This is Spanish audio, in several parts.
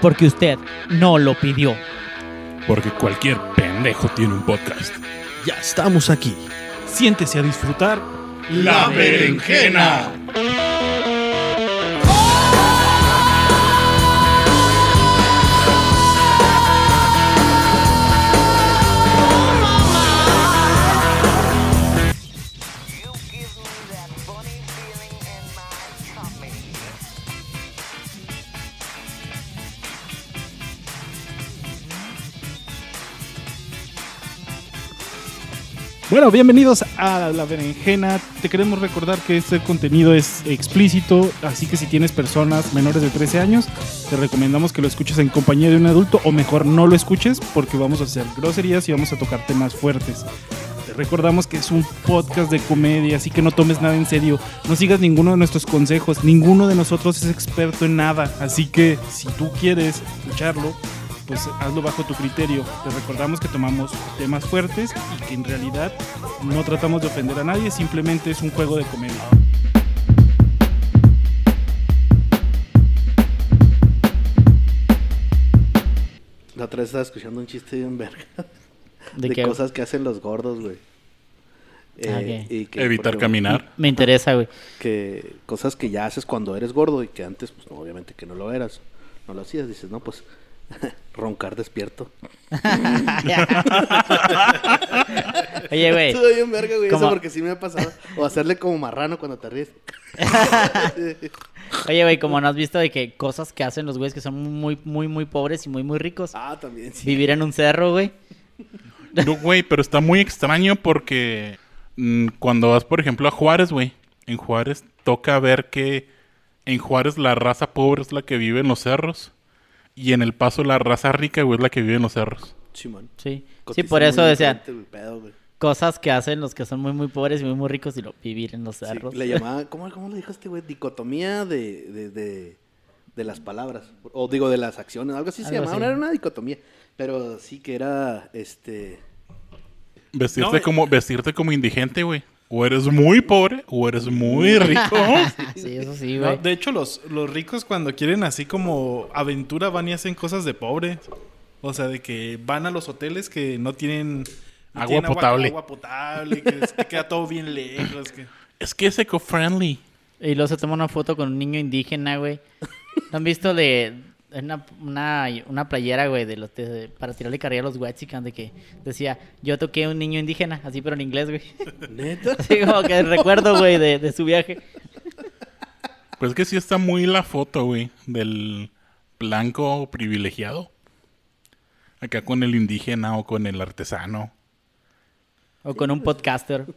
porque usted no lo pidió. Porque cualquier pendejo tiene un podcast. Ya estamos aquí. Siéntese a disfrutar. La berenjena. Bueno, bienvenidos a La Berenjena. Te queremos recordar que este contenido es explícito, así que si tienes personas menores de 13 años, te recomendamos que lo escuches en compañía de un adulto o mejor no lo escuches porque vamos a hacer groserías y vamos a tocar temas fuertes. Te recordamos que es un podcast de comedia, así que no tomes nada en serio. No sigas ninguno de nuestros consejos. Ninguno de nosotros es experto en nada. Así que si tú quieres escucharlo, pues hazlo bajo tu criterio. Te recordamos que tomamos temas fuertes y que en realidad no tratamos de ofender a nadie, simplemente es un juego de comedia. La otra vez estaba escuchando un chiste bien verga. ¿De De, cosas que hacen los gordos, güey. Eh, Ah, ok. y que, Evitar ejemplo, caminar. Me interesa, güey. Que cosas que ya haces cuando eres gordo y que antes, pues obviamente que no lo eras. No lo hacías. Dices, no, pues roncar despierto. Oye, güey. Estuvo bien verga, güey. Eso Como- porque sí me ha pasado. O hacerle como marrano cuando te ríes. Oye, güey, como no has visto de que cosas que hacen los güeyes que son muy, muy, muy pobres y muy, muy ricos. ah, también sí. Vivir en un cerro, güey. No, güey, pero está muy extraño porque mm, cuando vas, por ejemplo, a Juárez, güey, en Juárez toca ver que en Juárez la raza pobre es la que vive en los cerros y en El Paso la raza rica, güey, es la que vive en los cerros. Simón. Sí. Sí, Cotiza por eso decían pedo, cosas que hacen los que son muy, muy pobres y muy, muy ricos y lo, vivir en los Sí, cerros. le llamaba, ¿cómo, ¿cómo le dijo este güey? Dicotomía de, de, de, de las palabras. O digo, de las acciones. Algo así se llamaba. así. Era una dicotomía. Pero sí que era, este... Vestirte No, eh. como vestirte como indigente, güey. O eres muy pobre o eres muy rico. sí, eso sí, No, güey. de hecho, los, los ricos cuando quieren así como aventura van y hacen cosas de pobre. O sea, de que van a los hoteles que no tienen no Agua tienen potable. Agua, potable, que queda todo bien lejos. Que... es que es eco-friendly. Y luego se toma una foto con un niño indígena, güey. ¿No han visto de una, una, una playera, güey, de los de- para tirarle carrilla a los Wexican de que decía, yo toqué a un niño indígena, así pero en inglés, güey. ¿Neta? Así como que recuerdo, güey, de, de su viaje. Pues es que sí está muy la foto, güey, del blanco privilegiado. Acá con el indígena o con el artesano. O con un podcaster.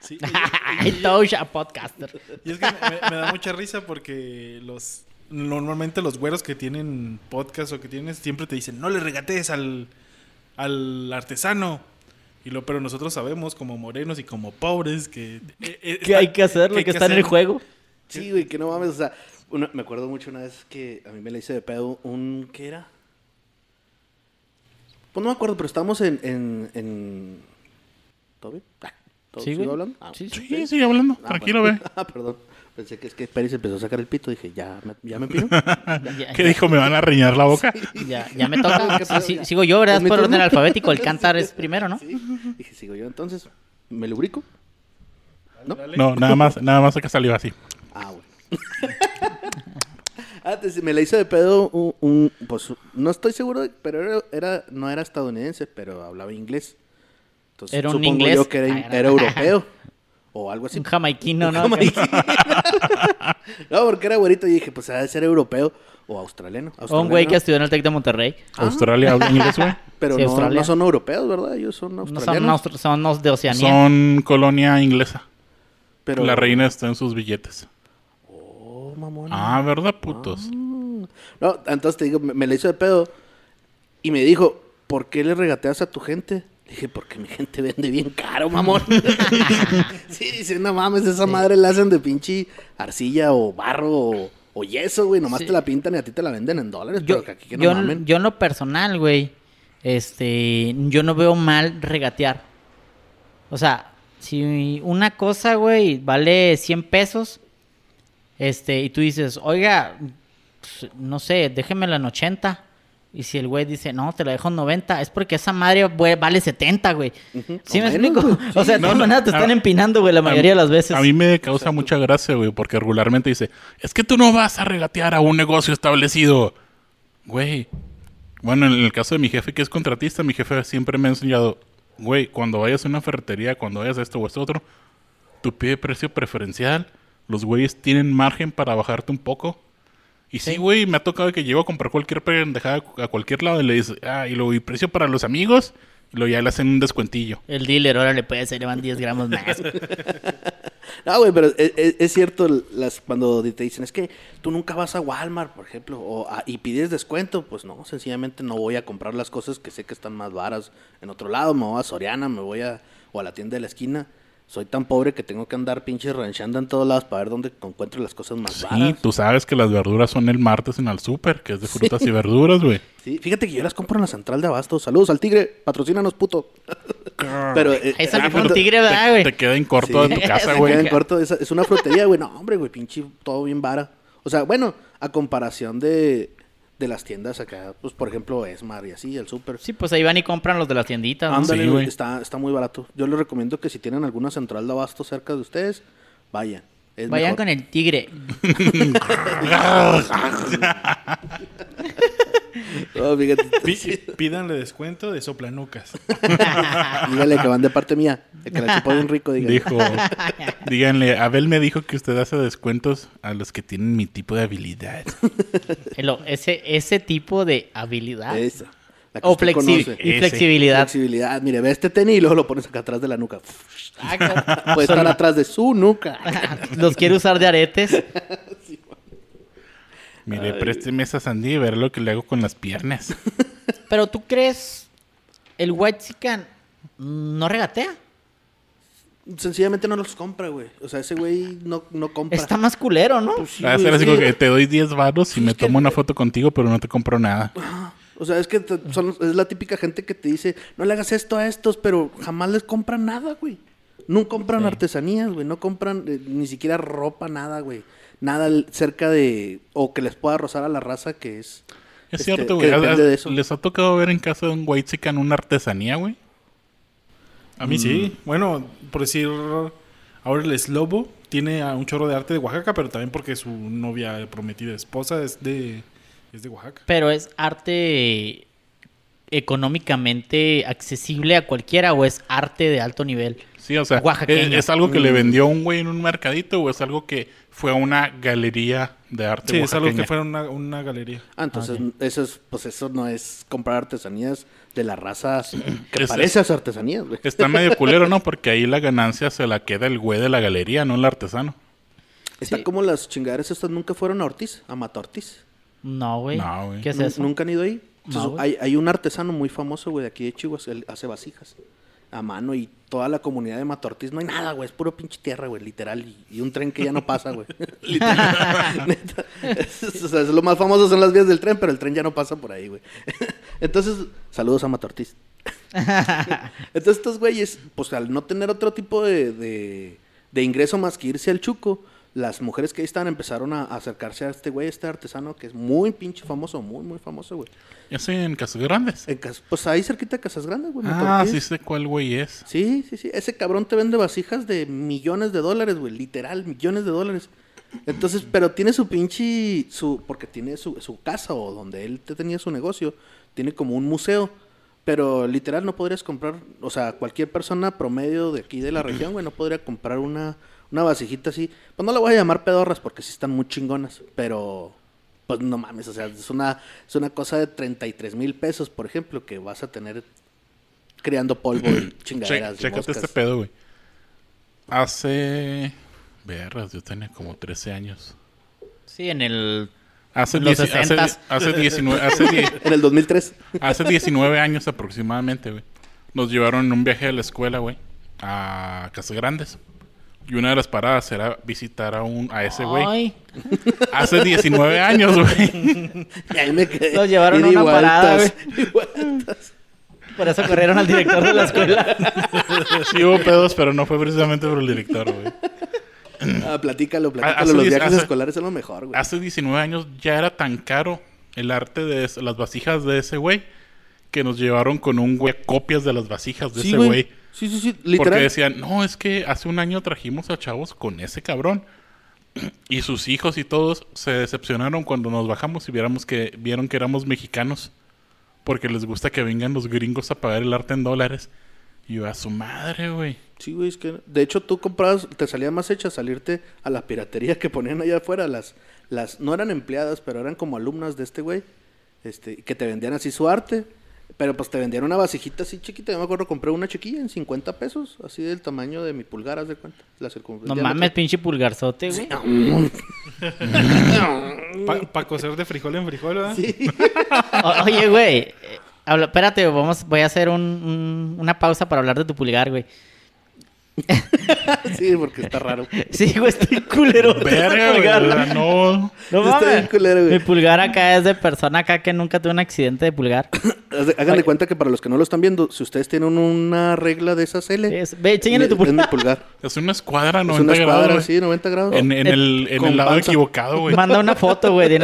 Sí, touch a podcaster. Y es que me, me da mucha risa porque los normalmente los güeros que tienen podcast o que tienen siempre te dicen no le regatees al, al artesano. Y lo, pero nosotros sabemos como morenos y como pobres que eh, eh, Que hay que hacer lo hay que está en el juego. Sí, güey, que no mames. O sea, una- me acuerdo mucho una vez que a mí me la hice de pedo un... ¿Qué era? Pues no me acuerdo, pero estábamos en... en, en... ¿Todo bien? Ah, ¿todo- Sí, ¿sigo güey. hablando? Ah, Sí, sí. Sí, sigue hablando. Ah, Tranquilo, bueno. ve. Ah, perdón. Pensé que es que Pérez empezó a sacar el pito. Dije, ¿ya me, ya me pino? Ya, ¿Qué dijo? ¿Me van a reñar la boca? ya, ya me toca. ¿Qué Sí, sigo yo, ¿verdad? ¿Es mi Por orden alfabético. El cantar es primero, ¿no? Sí. Dije, sigo yo entonces. ¿Me lubrico? ¿No? No, nada más, nada más que salió así. Ah, güey. ah, te- me la hice de pedo un, un- pues no estoy seguro, pero era, era- no era estadounidense, pero hablaba inglés. Entonces, Era un supongo inglés. yo que era, Ah, era- era europeo o algo así. Un jamaiquino, Un ¿no? jamaiquino. no, porque era güerito y dije, pues ha de ser europeo o australiano. O un güey que estudió en el Tec de Monterrey. Australia habla inglés, güey. Pero Sí, no, Australia. no son europeos, ¿verdad? Ellos son No son, australianos. austr- son de Oceanía. Son colonia inglesa. pero... La reina está en sus billetes. Oh, mamón. Ah, ¿verdad, putos? No, entonces te digo, me, me la hizo de pedo y me dijo, ¿por qué le regateas a tu gente? Dije, porque mi gente vende bien caro, mamón. sí, dice, no mames, esa madre la hacen de pinche arcilla o barro o, o yeso, güey. Nomás Sí. te la pintan y a ti te la venden en dólares, Yo, pero que aquí que no yo, mamen. yo en lo personal, güey, este, yo no veo mal regatear. O sea, si una cosa, güey, vale 100 pesos, este, y tú dices, oiga, pues, no sé, déjemela en 80. Y si el güey dice, no, te la dejo en 90, es porque esa madre güey, vale 70, güey. ¿Sí O me menos, explico? güey. O sea, de No, todas no, maneras te están a- empinando, güey, la mayoría de las veces. A mí me causa mucha gracia, güey, porque regularmente dice, es que tú no vas a regatear a un negocio establecido. Güey. Bueno, en el caso de mi jefe que es contratista, mi jefe siempre me ha enseñado, güey, cuando vayas a una ferretería, cuando vayas a esto o esto otro, tú pide precio preferencial. Los güeyes tienen margen para bajarte un poco. Y sí, güey, me ha tocado que llego a comprar cualquier pendejada a cualquier lado y le dice, ah, y luego, ¿y precio para los amigos? Y luego ya le hacen un descuentillo. El dealer, órale, pues, se le van 10 gramos más. No, güey, pero es, es- es cierto las, cuando te dicen, es que tú nunca vas a Walmart, por ejemplo, o a- y pides descuento, pues no, sencillamente no voy a comprar las cosas que sé que están más varas en otro lado, me voy a Soriana, me voy a, o a la tienda de la esquina. Soy tan pobre que tengo que andar pinche ranchando en todos lados para ver dónde encuentro las cosas más Sí, varas. tú sabes que las verduras son el martes en el súper, que es de frutas y verduras, güey. Sí, fíjate que yo las compro en la central de abasto. Saludos al tigre, patrocínanos, puto. pero eh, salió eh, un pero- tigre, ¿verdad, Te, güey? te queda en corto Sí. de tu casa, güey. queda en corto. Es, es una frutería, güey. No, hombre, güey, pinche, todo bien vara. O sea, bueno, a comparación de, de las tiendas acá, pues por ejemplo, Esmar y así, el súper. Sí, pues ahí van y compran los de las tienditas, ¿no? Ándale, Sí, está, está muy barato. Yo les recomiendo que si tienen alguna central de abasto cerca de ustedes, vayan. Es Vayan mejor. con el tigre. Oh, fíjate, Pídanle descuento de soplanucas. dígale que van de parte mía. El que la chupó bien rico, dígale. Dijo, díganle, Abel me dijo que usted hace descuentos a los que tienen mi tipo de habilidad. El- ese, ese tipo de habilidad. Esa. La que O flexi- y flexibilidad. Flexibilidad. Mire, ve este tenis y luego lo pones acá atrás de la nuca. Ah. Puede estar atrás de su nuca. Los quiere usar de aretes. Mire, présteme esa sandía y ver lo que le hago con las piernas. Pero tú crees, el White Chicken no regatea. Sencillamente no los compra, güey. O sea, ese güey no, no compra. Está más culero, ¿no? Pues sí, Va a güey, ser así sí. como que te doy 10 varos y me es que- tomo una foto contigo, pero no te compro nada. O sea, es que te- son, es la típica gente que te dice, no le hagas esto a estos, pero jamás les compran nada, güey. No compran Sí. artesanías, güey. No compran eh, ni siquiera ropa, nada, güey. Nada cerca de... O que les pueda rozar a la raza que es... Es este, cierto, güey. depende de eso. ¿Les ha tocado ver en casa de un white chican una artesanía, güey? A mí sí. Bueno, por decir, ahora el Slobo tiene a un chorro de arte de Oaxaca, pero también porque su novia prometida esposa es de, es de Oaxaca. Pero es arte económicamente accesible a cualquiera o es arte de alto nivel. Sí, o sea. ¿es, es algo que le Mm. vendió un güey en un mercadito o es algo que fue a una galería de arte Sí, es algo que fuera una, una galería. Ah, entonces eso es, pues eso no es comprar artesanías de las razas que Es- parece a artesanías, güey. Está medio culero, ¿no? Porque ahí la ganancia se la queda el güey de la galería, no el artesano. Está Sí. como las chingaderas estas nunca fueron a Ortiz, a Mata Ortiz. No, güey. No, güey. ¿Qué es eso? ¿Nunca han ido ahí? No, Entonces, hay, hay un artesano muy famoso, güey, de aquí de Chihuahua, él hace vasijas a mano y toda la comunidad de Matortiz no hay nada, güey, es puro pinche tierra, güey, literal, y, y un tren que ya no pasa, güey. literal. Neta. Es, o sea, es lo más famoso son las vías del tren, pero el tren ya no pasa por ahí, güey. Entonces, saludos a Matortiz. Entonces estos güeyes, pues al no tener otro tipo de, de, de ingreso más que irse al chuco, las mujeres que ahí estaban empezaron a, acercarse a este güey, este artesano que es muy pinche famoso, muy, muy famoso, güey. Ya sé, en Casas Grandes. En Cas- pues ahí cerquita de Casas Grandes, güey. Ah, sí sé cuál güey es. Sí, sí, sí. Ese cabrón te vende vasijas de millones de dólares, güey. Literal, millones de dólares. Entonces, pero tiene su pinche. Su, porque tiene su, su casa o donde él te tenía su negocio. Tiene como un museo. Pero literal no podrías comprar. O sea, cualquier persona promedio de aquí de la región, güey, no podría comprar una, una vasijita así. Pues no la voy a llamar pedorras porque sí están muy chingonas. Pero. Pues no mames, o sea, es una, es una cosa de 33 mil pesos, por ejemplo, que vas a tener criando polvo y Che- chingaderas. y chécate moscas. este pedo, güey. Hace. Verras, yo tenía como 13 años. Sí, en el... Hace, En los hace, 60s. hace 19, hace, En el 2003. hace 19 años aproximadamente, güey. Nos llevaron en un viaje de la escuela, güey, a Casas Grandes. Y una de las paradas era visitar a un a ese güey. Ay, Hace 19 años, güey. Y ahí me quedé. Los llevaron a una parada, vueltas, ida y vueltas. por eso corrieron al director de la escuela. Sí hubo pedos, pero no fue precisamente por el director, güey. Ah, platícalo, platícalo. Hace Los viajes hace- escolares son lo mejor, güey. Hace 19 años ya era tan caro el arte de las vasijas de ese güey que nos llevaron con un güey copias de las vasijas de Sí, ese güey. güey. Sí, sí, sí. Porque Literal. decían, no, es que hace un año trajimos a chavos con ese cabrón. Y sus hijos y todos se decepcionaron cuando nos bajamos y viéramos que, vieron que éramos mexicanos. Porque les gusta que vengan los gringos a pagar el arte en dólares. Y yo, a su madre, güey. Sí, güey, es que... De hecho, tú comprabas... Te salía más hecha salirte a la piratería que ponían allá afuera. Las... las No eran empleadas, pero eran como alumnas de este güey. Este... Que te vendían así su arte. Pero pues te vendían una vasijita así chiquita. Yo me acuerdo, compré una chiquilla en 50 pesos. Así del tamaño de mi pulgar, haz de cuenta. La circun- No mames, pinche pulgarzote, güey. Para cocer de frijol en frijol, ¿verdad? O- Oye, güey. eh, habla- espérate, vamos, voy a hacer un- un- una pausa para hablar de tu pulgar, güey. Sí, porque está raro. Sí, güey, estoy culero. Verga, güey. No. No Está bien mames. culero, güey. Mi pulgar acá es de persona acá que nunca tuvo un accidente de pulgar. Hagan de cuenta que para los que no lo están viendo, si ustedes tienen una regla de esas L, Es- ve, enséñale tu es pulgar. pulgar. Es una escuadra Es 90 una grados. escuadra, güey. sí, 90 grados. En, en Eh, el, en con el lado panza. equivocado, güey. Manda una foto, güey.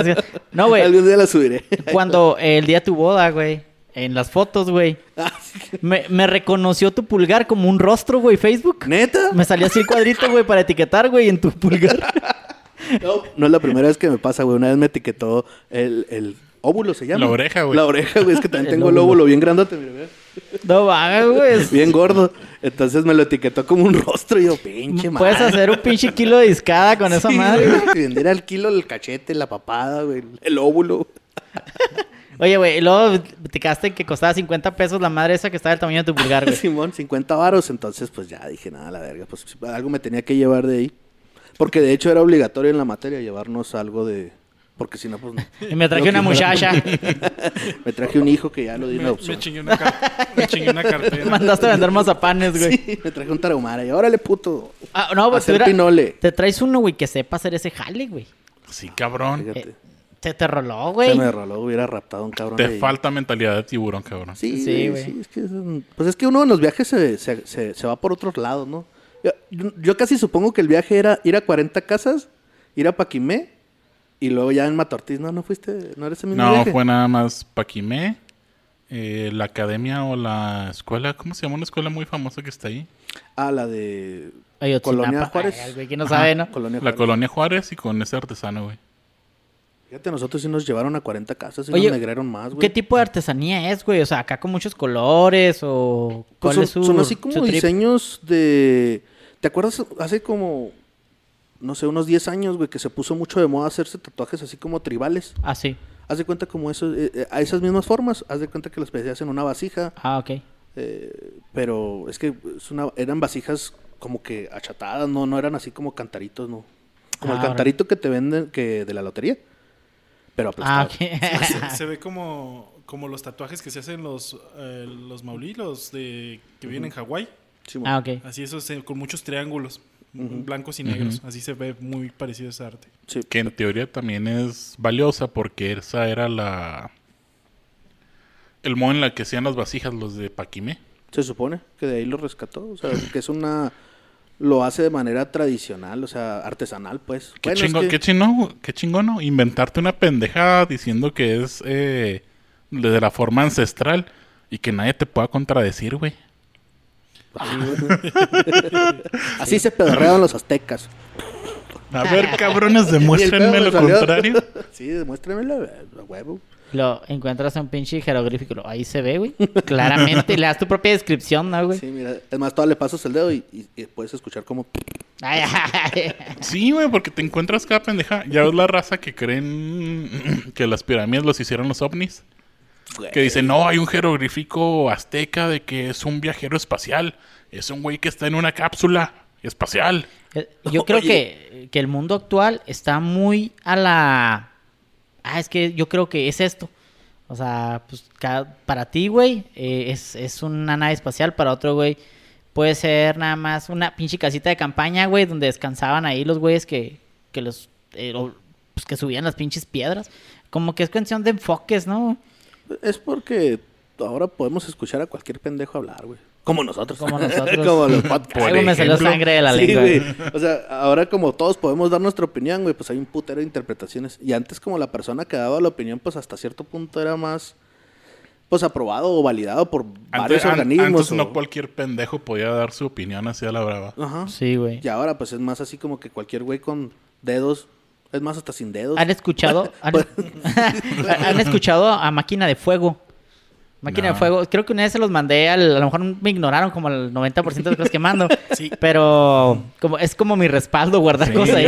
No, güey. Algún día la subiré. Cuando el día de tu boda, güey. En las fotos, güey. Ah. Me, me reconoció tu pulgar como un rostro, güey, Facebook. ¿Neta? Me salió así el cuadrito, güey, para etiquetar, güey, en tu pulgar. No, no es la primera vez que me pasa, güey. Una vez me etiquetó el, el óvulo, ¿se llama? La oreja, güey. La oreja, güey. Es que también El tengo el óvulo. bien grandote, mira, mira. No mames, güey. Bien gordo. Entonces me lo etiquetó como un rostro. Y yo, pinche madre. Puedes hacer un pinche kilo de discada con esa Sí, madre. güey. que vendiera el kilo, el cachete, la papada, güey. El óvulo. Oye, güey, y luego te quedaste que costaba 50 pesos la madre esa que estaba del tamaño de tu pulgar, güey. Simón, 50 varos. Entonces, pues ya dije, nada, la verga. Pues algo me tenía que llevar de ahí. Porque de hecho era obligatorio en la materia llevarnos algo de. Porque si no, pues. no. Y me traje una muchacha. Me traje un hijo que ya lo di en Me, adopción. me chingué una, car- me chingué una cartera. Mandaste a vender mazapanes, güey. Sí, me traje un tarahumara. Y órale, puto. Ah, no, güey, Hacer tú era- pinole. Te traes uno, güey, que sepa hacer ese jale, güey. Sí, cabrón. Fíjate. Eh, Se te roló, Se güey. me roló, hubiera raptado un cabrón. Te ahí. falta mentalidad de tiburón, cabrón. Sí, Sí, güey. sí, es que es un- pues es que uno en los viajes se, se, se- se va por otros lados, ¿no? Yo, yo- yo casi supongo que el viaje era ir a 40 casas, ir a Paquimé y luego ya en Matortiz. No, no fuiste, no eres el mismo No, viaje. fue nada más Paquimé, eh, la academia o la escuela. ¿Cómo se llama una escuela muy famosa que está ahí? Ah, la de Ayotzinapa. Colonia Juárez. Ay, güey, ¿quién no Ajá. sabe, no? Colonia La Juárez. colonia Juárez y con ese artesano, güey. Fíjate, nosotros sí nos llevaron a 40 casas y Oye, nos negraron más, güey. ¿Qué tipo de artesanía es, güey? O sea, acá con muchos colores o... Pues ¿Cuál son, es su son así como diseños de... ¿Te acuerdas hace como, no sé, unos 10 años, güey, que se puso mucho de moda hacerse tatuajes así como tribales? Ah, sí. Haz de cuenta como eso, eh, eh, a esas mismas formas, haz de cuenta que los pedías en una vasija, Ah, ok. eh, pero es que es una, eran vasijas como que achatadas, no, no eran así como cantaritos, no. Como el Ah, cantarito que te venden que de la lotería, pero Ah, aplastado. Se, se ve como, como los tatuajes que se hacen los, eh, los maulí, los de, que viven en Hawái. Sí, ah, ok. Así esos eh, con muchos triángulos, blancos y negros. Así se ve muy parecido ese arte. sí. Que en teoría también es valiosa porque esa era la... El modo en la que hacían las vasijas los de Paquimé. Se supone que de ahí lo rescató, o sea, que es una... Lo hace de manera tradicional, o sea, artesanal, pues. Qué, Bueno, es chingo- que- qué chino, qué. Inventarte una pendeja diciendo que es eh, de la forma ancestral y que nadie te pueda contradecir, güey. Así se pedorreaban los aztecas. A ver, cabrones, demuéstrenme lo contrario. sí, demuéstrenmelo, eh, a huevo. Lo encuentras en un pinche jeroglífico. Ahí se ve, güey. Claramente. Le das tu propia descripción, ¿no, güey? Sí, mira, es más, todavía le pasas el dedo y, y- y puedes escuchar como... Ay, ay, ay. Sí, güey, porque te encuentras cada pendeja. Ya ves la raza que creen que las pirámides los hicieron los ovnis. Que dicen, no, hay un jeroglífico azteca de que es un viajero espacial. Es un güey que está en una cápsula espacial. Eh, Yo creo que, que el mundo actual está muy a la... Ah, es que yo creo que es esto. O sea, pues para ti, güey, eh, es, es una nave espacial. Para otro, güey, puede ser nada más una pinche casita de campaña, güey, donde descansaban ahí los güeyes que, que los... eh, pues, que subían las pinches piedras. Como que es cuestión de enfoques, ¿no? Es porque ahora podemos escuchar a cualquier pendejo hablar, güey. Como nosotros. Como nosotros. como los podcasts. Algo me salió sangre de la Sí, lengua. güey. O sea, ahora como todos podemos dar nuestra opinión, güey, pues hay un putero de interpretaciones. Y antes como la persona que daba la opinión, pues hasta cierto punto era más, pues aprobado o validado por varios an- organismos. antes o- no cualquier pendejo podía dar su opinión así a la brava. Ajá. Sí, güey. Y ahora pues es más así como que cualquier güey con dedos, es más hasta sin dedos. ¿Han escuchado? ¿Han, Pues- ¿Han escuchado a Máquina de Fuego? Máquina No. de Fuego. Creo que una vez se los mandé, al- a lo mejor me ignoraron como el 90% de las cosas que mando. Sí. Pero como, es como mi respaldo guardar Sí, cosas ahí.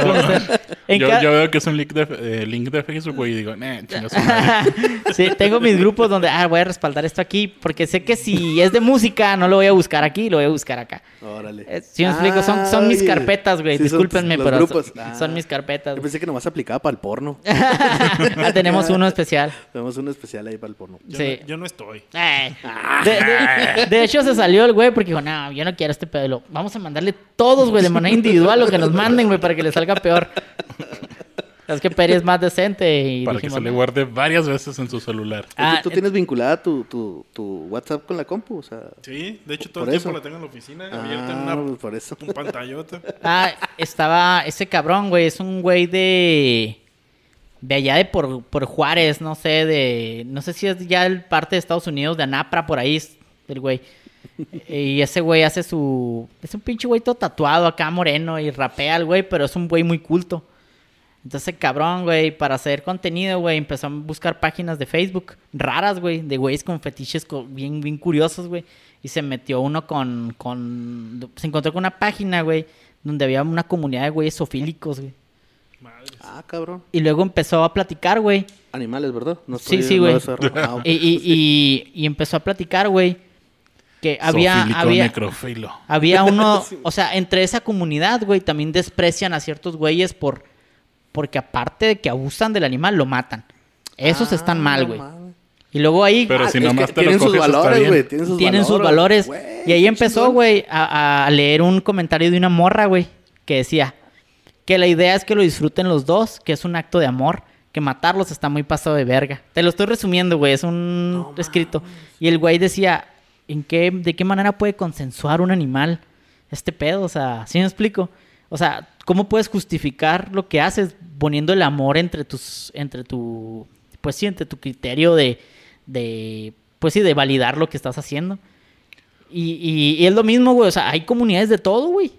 Yo, ca- yo veo que es un link de, eh, link de Facebook, güey, y digo, eh, chinga su madre. sí, tengo mis grupos donde, ah, voy a respaldar esto aquí, porque sé que si es de música, no lo voy a buscar aquí, lo voy a buscar acá. Órale. Eh, Si me explico, son, son mis carpetas, güey. Sí, Discúlpenme, pero grupos. son, Ah. son mis carpetas. Yo pensé que nomás aplicaba para el porno. Ah, tenemos uno especial. Tenemos uno especial ahí para el porno. Yo, Sí. no, yo no estoy. Eh, De, de- de hecho, se salió el güey porque dijo, no, yo no quiero este pedo. Vamos a mandarle todos, güey, de manera individual lo que nos manden, güey, para que le salga peor. Es que Peri es más decente y para que se le guarde varias veces en su celular. Ah, ¿Tú, tú tienes vinculada tu, tu, tu WhatsApp con la compu? O sea, Sí, de hecho todo el tiempo eso. la tengo en la oficina, Ah, abierta en una pues por eso. un pantallota. Ah, estaba ese cabrón, güey. Es un güey de. De allá de por, por Juárez, no sé, de. No sé si es ya el parte de Estados Unidos, de Anapra, por ahí, el güey. Y ese güey hace su. Es un pinche güey todo tatuado acá, moreno, y rapea al güey, pero es un güey muy culto. Entonces, cabrón, güey, para hacer contenido, güey, empezó a buscar páginas de Facebook raras, güey, de güeyes con fetiches co- bien, bien curiosos, güey. Y se metió uno con, con... Se encontró con una página, güey, donde había una comunidad de güeyes sofílicos, güey. Madre. Ah, cabrón. Y luego empezó a platicar, güey. Animales, ¿verdad? No Sí, sí, no güey. Ah, ok. Y, y, y, y empezó a platicar, güey, que había... Zoofílico, había necrofilo. había uno, o sea, entre esa comunidad, güey, también desprecian a ciertos güeyes por porque aparte de que abusan del animal, lo matan. Esos Ah, están mal, güey. Y luego ahí Pero si Es nomás que te tienen sus coges, valores, güey. Tienen sus tienen sus valores. y ahí empezó, güey, a, a leer un comentario de una morra, güey, que decía que la idea es que lo disfruten los dos, que es un acto de amor, que matarlos está muy pasado de verga. Te lo estoy resumiendo, güey, es un escrito. Y el güey decía, ¿en qué, ¿de qué manera puede consensuar un animal este pedo? O sea, ¿sí me explico? O sea, ¿cómo puedes justificar lo que haces poniendo el amor entre tus, entre tu, pues sí, entre tu criterio de, de, pues sí, de validar lo que estás haciendo? Y, y- y es lo mismo, güey, o sea, hay comunidades de todo, güey.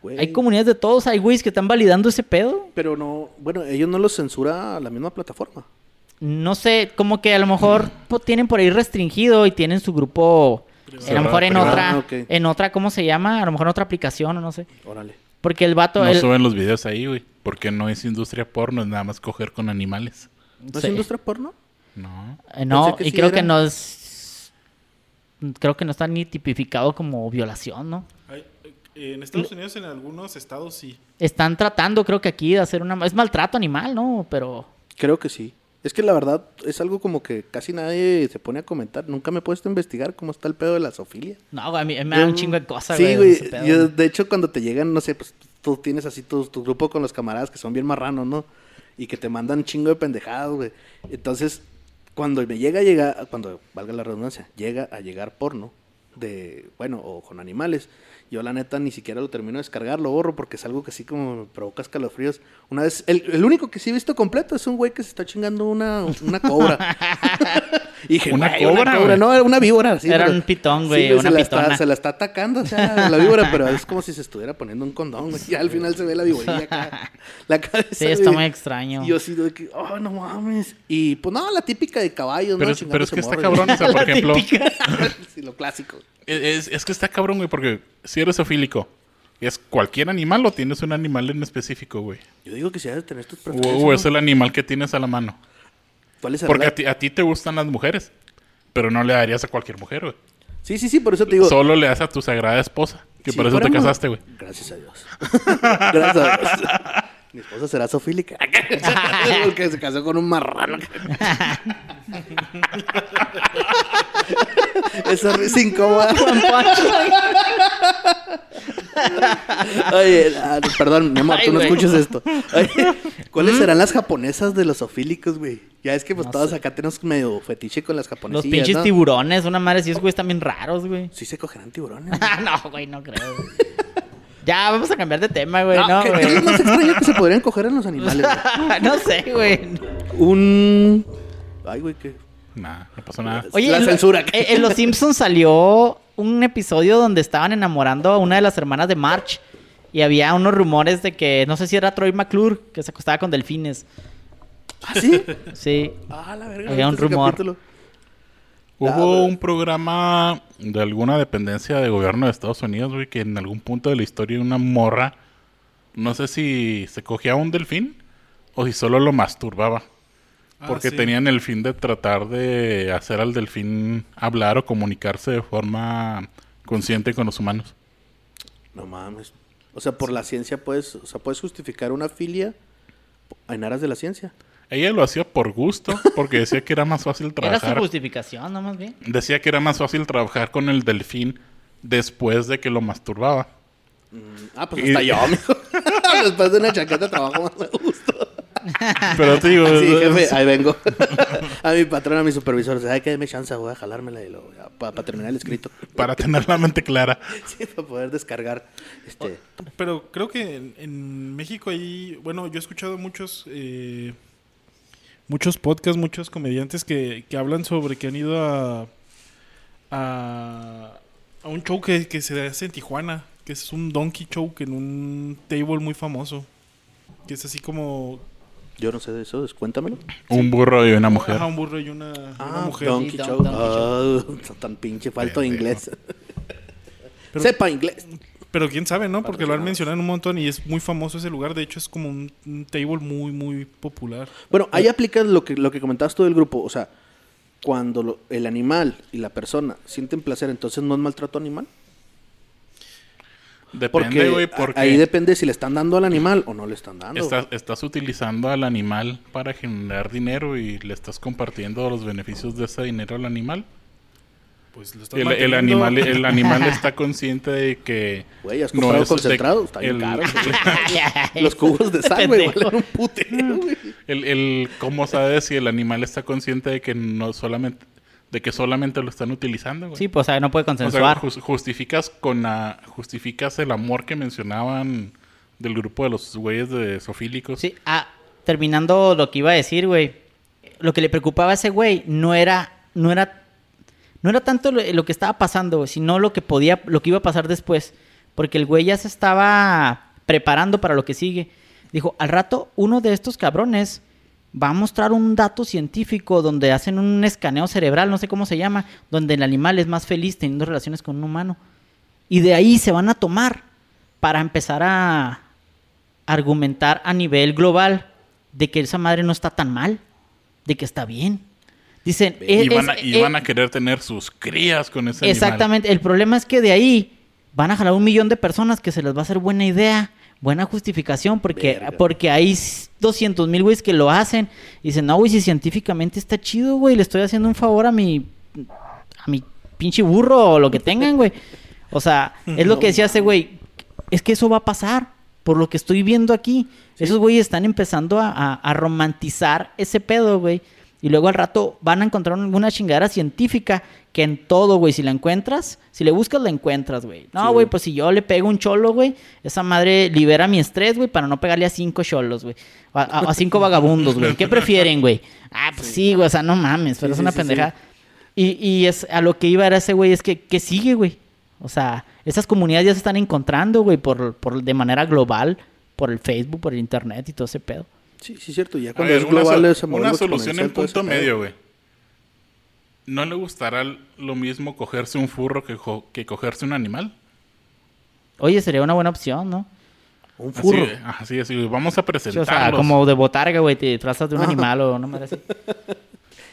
Güey. Hay comunidades de todos, hay güeyes que están validando ese pedo. Pero no, bueno, ellos no los censura la misma plataforma. No sé, como que a lo mejor po- tienen por ahí restringido y tienen su grupo, a lo mejor en Privado. otra, Ah, en otra, ¿cómo se llama? A lo mejor en otra aplicación o no sé. Órale. Porque el vato, No el- suben los videos ahí, güey. Porque no es industria porno, es nada más coger con animales. ¿No Sí. es industria porno? No. Eh, no, y sí creo era. que no es, creo que no está ni tipificado como violación, ¿no? Eh, en Estados Unidos, en algunos estados sí. Están tratando, creo que aquí, de hacer una, es maltrato animal, ¿no? Pero Creo que sí. Es que la verdad es algo como que casi nadie se pone a comentar. Nunca me he puesto a investigar cómo está el pedo de la zoofilia. no, güey, a mí me da un chingo de cosas, Sí, güey. güey. ese pedo, yo, güey. de hecho, cuando te llegan, no sé, pues tú tienes así tu, tu grupo con los camaradas que son bien marranos, ¿no? Y que te mandan un chingo de pendejadas, güey. Entonces, cuando me llega a llegar, cuando valga la redundancia, llega a llegar porno de, bueno, o con animales, yo la neta ni siquiera lo termino de descargar, lo borro porque es algo que así como me provoca escalofríos. Una vez, el, el único que sí he visto completo es un güey que se está chingando una, una cobra. y dije, ¿Una "Güey, cobra, güey?" No, era una víbora. sí, Era pero- un pitón, güey, se una la pitona. Está, se la está atacando, o sea, la víbora, pero es como si se estuviera poniendo un condón, güey. Y al final se ve la víborilla acá, la cabeza. Sí, está muy extraño. Y yo así de que, oh, no mames. Y pues no, la típica de caballos, Pero, ¿no? es, pero es que está cabrón, o sea, por ejemplo, sí, lo clásico. es, es que está cabrón, güey, porque si eres zoofílico, ¿es cualquier animal o tienes un animal en específico, güey? Yo digo que si has de tener tus O, preferencias. o es ¿no? el animal que tienes a la mano. ¿Cuál es el Porque a ti, a ti te gustan las mujeres, pero no le darías a cualquier mujer, güey. Sí, sí, sí, por eso te digo. Solo le das a tu sagrada esposa, que por eso te casaste, güey. Gracias a Dios. Gracias a Dios. Mi esposa será sofílica. Porque se casó con un marrano. Esa risa incómoda. Oye, ah, perdón, mi amor, Ay, tú no güey. escuches esto. Oye, ¿Cuáles serán las japonesas de los zoofílicos, güey? Ya es que pues No todos sé. acá tenemos medio fetiche con las Los japonesillas, pinches ¿no? tiburones, una madre, si esos güeyes están bien raros, güey. Sí se cogerán tiburones. Ah, no, güey, no creo. güey. ya, vamos a cambiar de tema, güey. No, No, ¿qué- qué es más extraño que se podrían coger en los animales, güey? no sé, güey. Un... Ay, güey, ¿qué? Nah, no pasó nada. Oye, La en, lo- censura. eh, en Los Simpsons salió un episodio donde estaban enamorando a una de las hermanas de March. Y había unos rumores de que, no sé si era Troy McClure, que se acostaba con delfines. ¿Ah, sí? Sí. Ah, la verga. Había un ¿viste ese rumor. capítulo? Hubo un programa de alguna dependencia de gobierno de Estados Unidos, güey, que en algún punto de la historia una morra, no sé si se cogía a un delfín o si solo lo masturbaba. Ah, Porque sí. tenían el fin de tratar de hacer al delfín hablar o comunicarse de forma consciente con los humanos. No mames. O sea, por la ciencia puedes... O sea, puedes justificar una filia en aras de la ciencia. Ella lo hacía por gusto, porque decía que era más fácil Era su trabajar. justificación, no más bien. Decía que era más fácil trabajar con el delfín después de que lo masturbaba. Ah, pues Y- hasta yo, mijo. Después de una chaqueta trabajo más a gusto. Pero te digo, Sí, es- jefe, ahí vengo. a mi patrón, a mi supervisor, dice, ay, que déme chance, voy a jalármela y lo, para terminar el escrito. para tener la mente clara. sí, para poder descargar. Este, Pero creo que en, en México hay, bueno, yo he escuchado muchos, eh, muchos podcasts, muchos comediantes que, que hablan sobre que han ido a, a, a un show que, que se hace en Tijuana, que es un donkey show que en un table muy famoso, que es así como yo no sé de eso, pues, cuéntamelo. Un burro y una mujer. ajá, un burro y una, una Ah, mujer. Donkey Show. Donkey Ah, tan pinche falto de inglés. Pero- Sepa inglés. Pero quién sabe, ¿no? Porque lo han mencionado un montón y es muy famoso ese lugar. De hecho, es como un, un table muy, muy popular. Bueno, ahí aplicas lo que, lo que comentabas tú del grupo. O sea, cuando lo- el animal y la persona sienten placer, entonces no es maltrato animal. Depende, Porque, güey, porque ahí depende si le están dando al animal o no le están dando. estás, estás utilizando al animal para generar dinero y le estás compartiendo los beneficios de ese dinero al animal. Pues lo estás El, el animal, el animal está consciente de que Güey, ¿has comprado es de- concentrado? Está bien el- caro. Los cubos de sal, güey, Pendejo. valen un putero, güey. El, el cómo sabes si el animal está consciente de que no solamente de que solamente lo están utilizando, güey. Sí, pues, o sea, no puede o sea, consensuar. jus- justificas con la, justificas el amor que mencionaban del grupo de los güeyes de sofílicos. Sí, ah, terminando lo que iba a decir, güey. Lo que le preocupaba a ese güey no era, no era, no era tanto lo, lo que estaba pasando, güey, sino lo que podía, lo que iba a pasar después. Porque el güey ya se estaba preparando para lo que sigue. Dijo, al rato, uno de estos cabrones va a mostrar un dato científico donde hacen un escaneo cerebral, no sé cómo se llama, donde el animal es más feliz teniendo relaciones con un humano. Y de ahí se van a tomar para empezar a argumentar a nivel global de que esa madre no está tan mal, de que está bien. Dicen, Y, van a, es- y eh, van a querer tener sus crías con ese animal. Exactamente. El problema es que de ahí van a jalar un millón de personas que se les va a hacer buena idea, buena justificación, porque, Verga. porque hay 200 mil güeyes que lo hacen. Y dicen, no, güey, si científicamente está chido, güey, le estoy haciendo un favor a mi, a mi pinche burro o lo que tengan, güey. O sea, es lo que decía ese güey. Es que eso va a pasar, por lo que estoy viendo aquí. Esos güeyes están empezando a, a- a romantizar ese pedo, güey. Y luego al rato van a encontrar una chingadera científica que en todo, güey, si la encuentras, si le buscas, la encuentras, güey. No, Sí. güey, pues si yo le pego un cholo, güey, esa madre libera mi estrés, güey, para no pegarle a cinco cholos, güey. O A, a- a cinco vagabundos, güey. ¿Qué prefieren, güey? Ah, pues sí, güey, o sea, no mames, pero Sí, es sí, una sí, pendejada. Y, y es a lo que iba era ese güey, es que, ¿qué sigue, güey? O sea, esas comunidades ya se están encontrando, güey, por, por, de manera global, por el Facebook, por el internet y todo ese pedo. Sí, sí, cierto. Ya cuando ver, es una, global, una algo solución en punto medio, güey. ¿No le gustará lo mismo cogerse un furro que, que cogerse un animal? Oye, sería una buena opción, ¿no? Un Así, furro. así, así, güey, vamos a Sí, o presentarlos. sea, como de botarga, güey, te disfrazas de un Ajá. animal o no me así.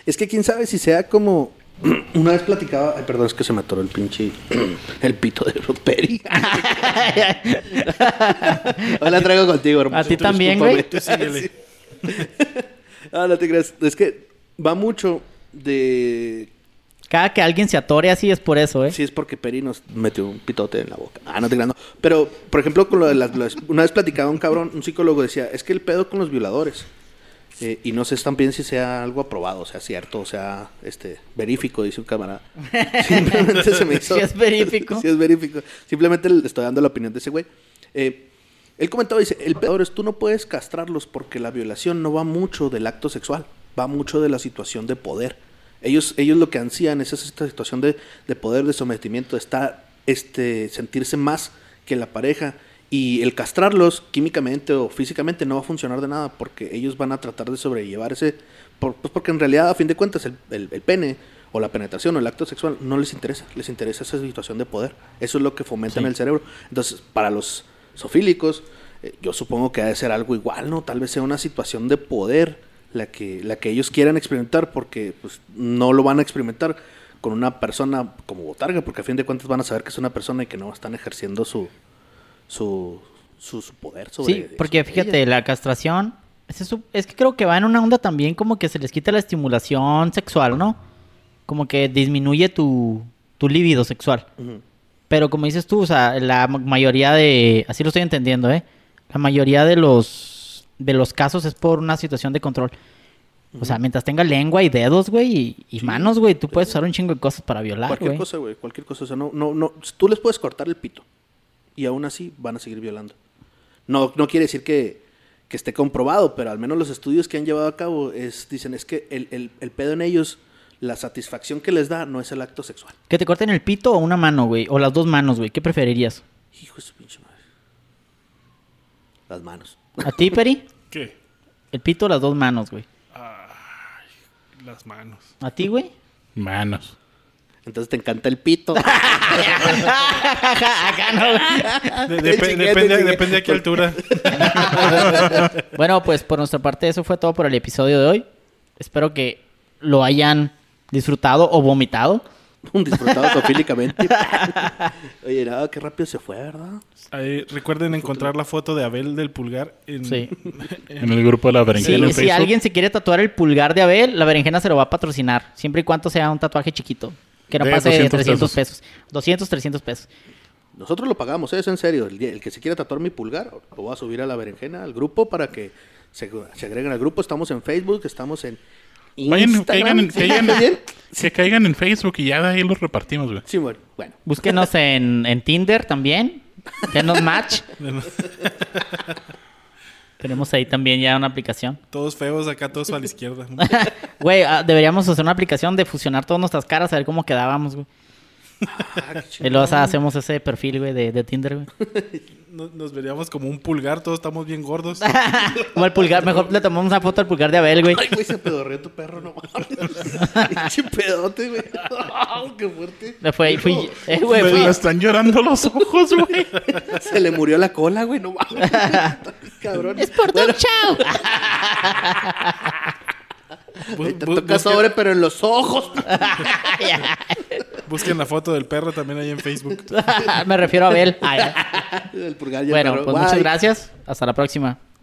Es que quién sabe si sea como. Una vez platicaba. Ay, perdón, es que se me atoró el pinche. El pito de Perry. Hoy la traigo contigo, hermano. ¿A ti también, güey? Síguele. Ah, no te creas. Es que va mucho de Cada que alguien se atore así es por eso, ¿eh? Sí, es porque Peri nos metió un pitote en la boca. Ah, no te creas, no. Pero, por ejemplo, con lo de las, las- una vez platicaba un cabrón, un psicólogo decía, es que el pedo con los violadores, eh, y no sé también si sea algo aprobado, sea cierto, o sea este, verífico, dice un camarada. Simplemente se me hizo... Sí es verífico. sí es verífico. Simplemente le estoy dando la opinión de ese güey. Eh, él comentaba, dice, el peor es tú no puedes castrarlos porque la violación no va mucho del acto sexual, va mucho de la situación de poder. Ellos, ellos lo que ansían es esta situación de, de poder, de sometimiento, de estar, este, sentirse más que la pareja. Y el castrarlos químicamente o físicamente no va a funcionar de nada porque ellos van a tratar de sobrellevar ese... por- pues porque en realidad, a fin de cuentas, el, el- el pene o la penetración o el acto sexual no les interesa. Les interesa esa situación de poder. Eso es lo que fomenta en el cerebro. Entonces, para los sofílicos, eh, yo supongo que ha de ser algo igual, ¿no? Tal vez sea una situación de poder la que, la que ellos quieran experimentar porque pues, no lo van a experimentar con una persona como botarga, porque a fin de cuentas van a saber que es una persona y que no están ejerciendo su, su, su, su poder sobre Sí, porque sobre fíjate, ella. la castración, es, eso- es que creo que va en una onda también como que se les quita la estimulación sexual, ¿no? Como que disminuye tu, tu líbido sexual. Pero como dices tú, o sea, la ma- mayoría de, así lo estoy entendiendo, ¿eh? La mayoría de los, de los casos es por una situación de control. O sea, mientras tenga lengua y dedos, güey, y, y manos, güey, tú puedes usar un chingo de cosas para violar, Cualquier güey. cosa, güey, cualquier cosa. O sea, no, no, no, tú les puedes cortar el pito y aún así van a seguir violando. No, no quiere decir que, que esté comprobado, pero al menos los estudios que han llevado a cabo es, dicen, es que el, el, el pedo en ellos, la satisfacción que les da no es el acto sexual. Que te corten el pito o una mano, güey, o las dos manos, güey, ¿qué preferirías? Hijo de su pinche madre. Las manos. ¿A ti, Peri? ¿Qué? El pito o las dos manos, güey. Las manos. ¿A ti, güey? Manos. Entonces te encanta el pito. Acá no, güey. De- depende, depende a qué altura. Bueno, pues por nuestra parte eso fue todo por el episodio de hoy. Espero que lo hayan disfrutado o vomitado. Un disfrutado sofílicamente. Oye, no, qué rápido se fue, ¿verdad? Ahí, recuerden encontrar la foto de Abel del pulgar en, Sí. En el grupo de la Sí, berenjena en si Facebook. alguien se quiere tatuar el pulgar de Abel, la berenjena se lo va a patrocinar. Siempre y cuando sea un tatuaje chiquito. Que no De pase de 200 300 pesos. 200, 300 pesos. Nosotros lo pagamos, ¿eh? es en serio. El que se quiera tatuar mi pulgar, lo voy a subir a la berenjena, al grupo, para que se, se agreguen al grupo. Estamos en Facebook, estamos en Vayan, caigan, en, caigan, ¿Bien? que caigan en Facebook y ya de ahí los repartimos, güey. Sí, bueno. bueno. Búsquenos en, en Tinder también. Denos match. Tenemos ahí también ya una aplicación. Todos feos acá, todos a la izquierda. Güey, ah, deberíamos hacer una aplicación de fusionar todas nuestras caras a ver cómo quedábamos, güey. Ah, Y luego o sea, hacemos ese perfil, güey, de, de Tinder, güey. Nos, nos veríamos como un pulgar, todos estamos bien gordos. Como el pulgar, mejor le tomamos una foto al pulgar de Abel, güey. Ay, güey, se pedorreó tu perro, no mames. Pedote, güey. Ay, qué fuerte. Me fue, fui, eh, güey, fui. me están llorando los ojos, güey. Se le murió la cola, güey, no mames. Cabrón. Es por tu chao. Te toca sobre, pero en los ojos. Busquen la foto del perro también ahí en Facebook. Me refiero a Abel. Ay, El pulgar y el bueno, perro. pues muchas gracias. Hasta la próxima.